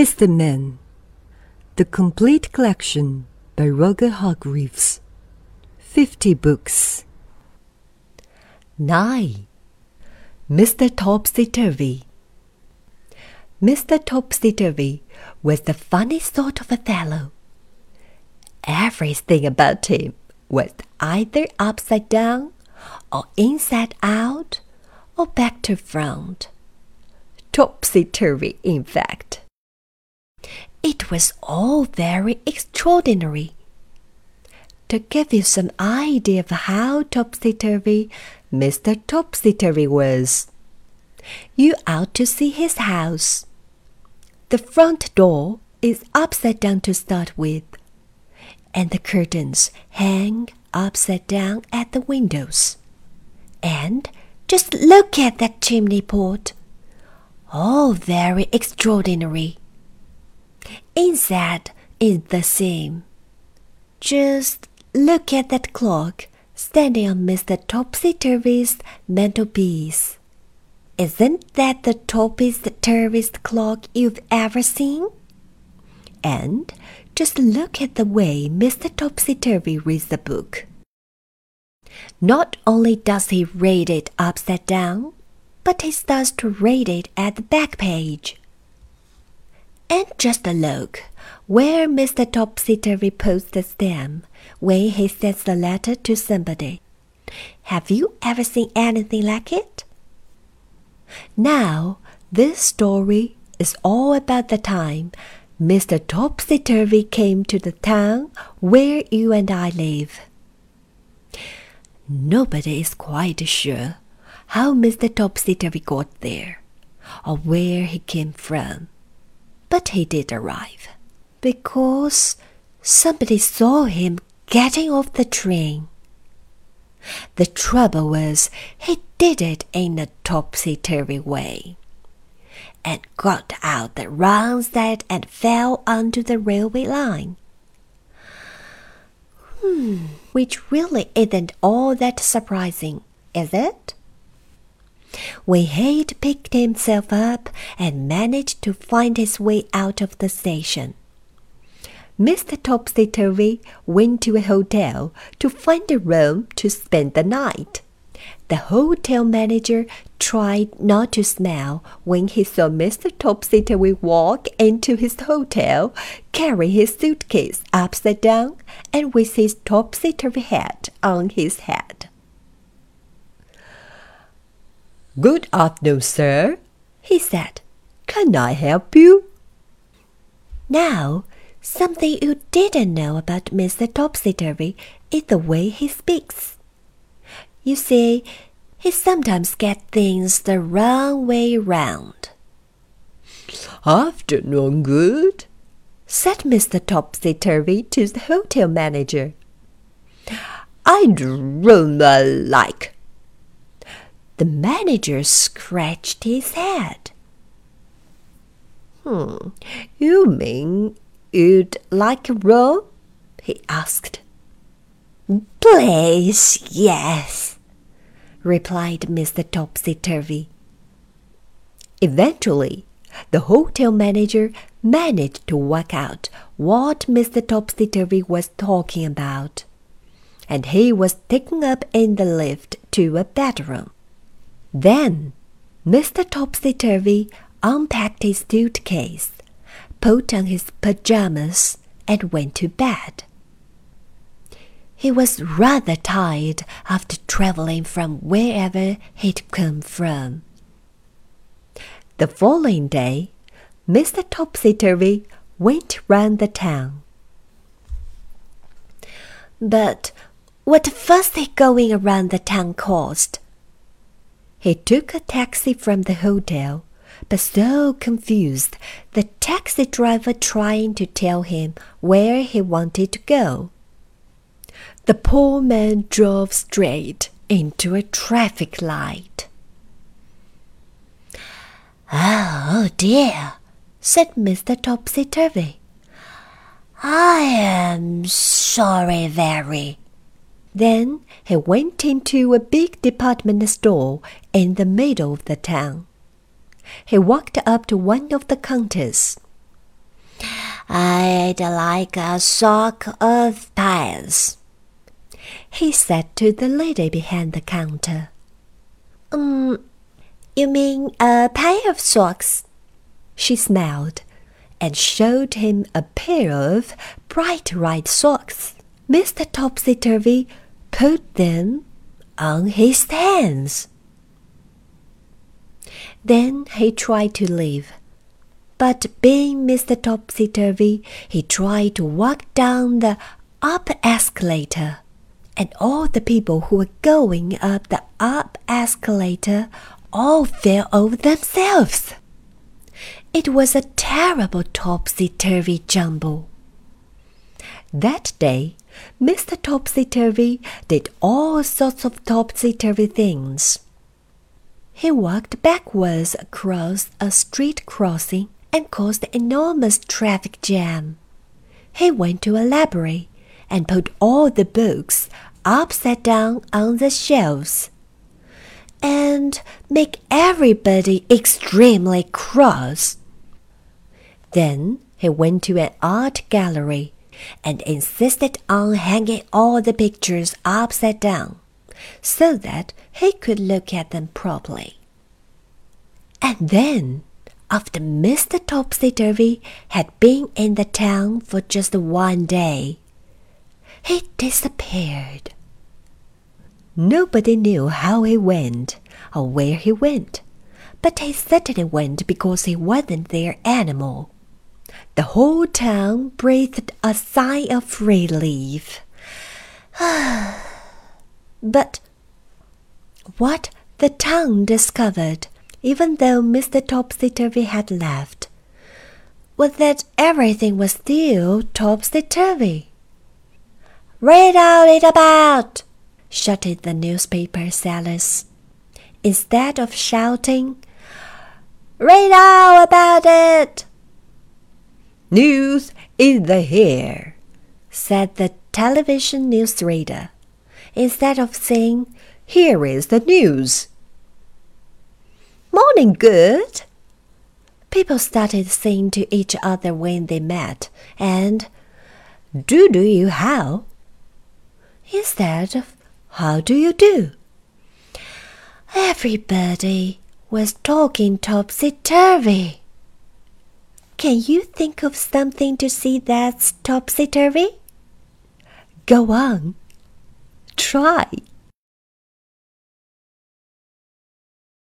Mr. Men, The Complete Collection by Roger Hargreaves. 50 books. 9. Mr. Topsy Turvy. Mr. Topsy Turvy was the funniest sort of a fellow. Everything about him was either upside down, or inside out, or back to front. Topsy turvy, in fact. It was all very extraordinary. To give you some idea of how topsy turvy Mr. Topsy Turvy was, you ought to see his house. The front door is upside down to start with, and the curtains hang upside down at the windows. And just look at that chimney pot. All very extraordinary. Inside is the same. Just look at that clock standing on Mr. Topsy Turvy's mantelpiece. Isn't that the toppiest turviest clock you've ever seen? And just look at the way Mr. Topsy Turvy reads the book. Not only does he read it upside down, but he starts to read it at the back page. And just a look where Mr. Topsy Turvy puts the stamp when he sends the letter to somebody. Have you ever seen anything like it? Now, this story is all about the time Mr. Topsy Turvy came to the town where you and I live. Nobody is quite sure how Mr. Topsy Turvy got there or where he came from, but he did arrive because somebody saw him getting off the train. The trouble was he did it in a topsy turvy way and got out the wrong side and fell onto the railway line. Hmm, which really isn't all that surprising, is it? He'd picked himself up and managed to find his way out of the station, Mr. Topsy Turvy went to a hotel to find a room to spend the night. The hotel manager tried not to smile when he saw Mr. Topsy Turvy walk into his hotel, carry his suitcase upside down, and with his topsy turvy hat on his head. Good afternoon, sir, he said. Can I help you? Now, Something you didn't know about Mr. Topsy Turvy is the way he speaks. You see, he sometimes gets things the wrong way round. Afternoon, good, said Mr. Topsy Turvy to the hotel manager. I'd rather like. The manager scratched his head. Hmm, you mean You'd like a roll? he asked. Please, yes, replied Mr. Topsy Turvy. Eventually, the hotel manager managed to work out what Mr. Topsy Turvy was talking about, and he was taken up in the lift to a bedroom. Then Mr. Topsy Turvy unpacked his suitcase put on his pajamas, and went to bed. He was rather tired after traveling from wherever he'd come from. The following day, Mr. Topsy Turvy went round the town. But what fuss he going around the town caused? He took a taxi from the hotel but so confused, the taxi driver trying to tell him where he wanted to go. The poor man drove straight into a traffic light. Oh dear, said Mr. Topsy Turvy. I am sorry very. Then he went into a big department store in the middle of the town. He walked up to one of the counters. I'd like a sock of pants, he said to the lady behind the counter. Um, you mean a pair of socks? She smiled and showed him a pair of bright red socks. Mr. Topsy Turvy put them on his hands. Then he tried to leave. But being Mr. Topsy Turvy, he tried to walk down the up escalator. And all the people who were going up the up escalator all fell over themselves. It was a terrible topsy turvy jumble. That day, Mr. Topsy Turvy did all sorts of topsy turvy things. He walked backwards across a street crossing and caused an enormous traffic jam. He went to a library and put all the books upside down on the shelves and make everybody extremely cross. Then he went to an art gallery and insisted on hanging all the pictures upside down so that he could look at them properly. And then, after Mr. Topsy Turvy had been in the town for just one day, he disappeared. Nobody knew how he went or where he went, but he certainly went because he wasn't their animal. The whole town breathed a sigh of relief. Ah, but what the town discovered, even though Mr. Topsy Turvy had left, was that everything was still topsy turvy. Read all it about! shouted the newspaper sellers. Instead of shouting, Read all about it! News in the hair, said the television newsreader, instead of saying, Here is the news. Morning, good. People started saying to each other when they met, and Do do you how? Instead of How do you do? Everybody was talking topsy turvy. Can you think of something to see that's topsy turvy? Go on. Try.